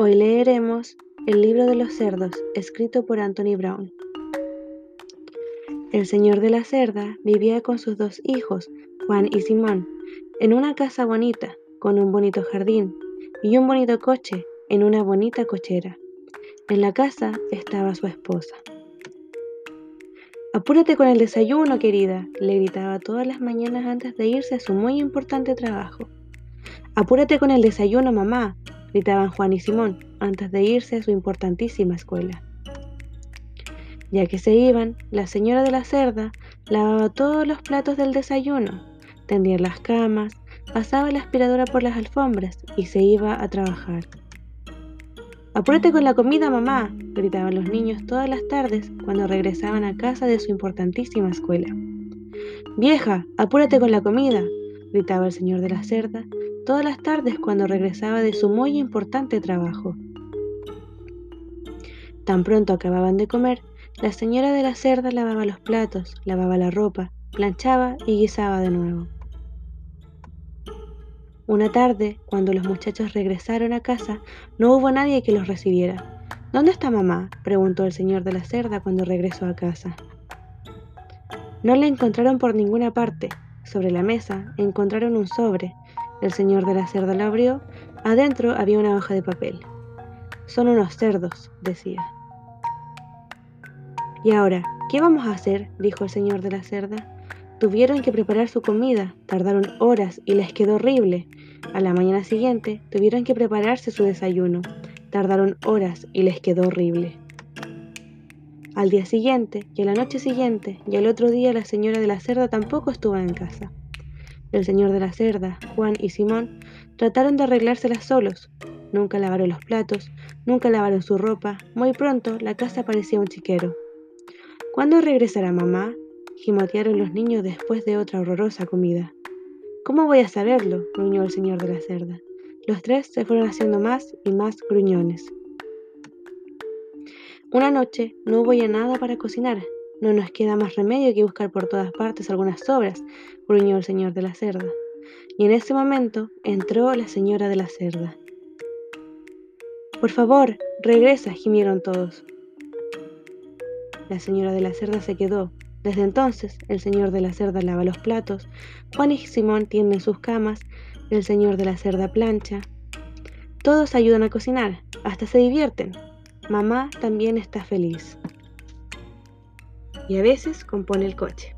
Hoy leeremos El libro de los cerdos, escrito por Anthony Brown. El señor de la cerda vivía con sus dos hijos, Juan y Simón, en una casa bonita, con un bonito jardín y un bonito coche en una bonita cochera. En la casa estaba su esposa. Apúrate con el desayuno, querida, le gritaba todas las mañanas antes de irse a su muy importante trabajo. Apúrate con el desayuno, mamá, gritaban Juan y Simón antes de irse a su importantísima escuela. Ya que se iban, la señora de la cerda lavaba todos los platos del desayuno, tendía las camas, pasaba la aspiradora por las alfombras y se iba a trabajar. Apúrate con la comida, mamá, gritaban los niños todas las tardes cuando regresaban a casa de su importantísima escuela. Vieja, apúrate con la comida, gritaba el señor de la cerda todas las tardes cuando regresaba de su muy importante trabajo. Tan pronto acababan de comer, la señora de la cerda lavaba los platos, lavaba la ropa, planchaba y guisaba de nuevo. Una tarde, cuando los muchachos regresaron a casa, no hubo nadie que los recibiera. ¿Dónde está mamá? preguntó el señor de la cerda cuando regresó a casa. No la encontraron por ninguna parte. Sobre la mesa encontraron un sobre. El señor de la cerda lo abrió. Adentro había una hoja de papel. Son unos cerdos, decía. Y ahora, ¿qué vamos a hacer? dijo el señor de la cerda. Tuvieron que preparar su comida, tardaron horas y les quedó horrible. A la mañana siguiente tuvieron que prepararse su desayuno, tardaron horas y les quedó horrible. Al día siguiente y a la noche siguiente y al otro día la señora de la cerda tampoco estuvo en casa. El señor de la cerda, Juan y Simón trataron de arreglárselas solos. Nunca lavaron los platos, nunca lavaron su ropa. Muy pronto la casa parecía un chiquero. ¿Cuándo regresará mamá? gimotearon los niños después de otra horrorosa comida. ¿Cómo voy a saberlo? gruñó el señor de la cerda. Los tres se fueron haciendo más y más gruñones. Una noche no hubo ya nada para cocinar. No nos queda más remedio que buscar por todas partes algunas sobras, gruñó el señor de la cerda. Y en ese momento entró la señora de la cerda. Por favor, regresa, gimieron todos. La señora de la cerda se quedó, desde entonces, el señor de la cerda lava los platos, Juan y Simón tienden sus camas, el señor de la cerda plancha. Todos ayudan a cocinar, hasta se divierten. Mamá también está feliz. Y a veces compone el coche.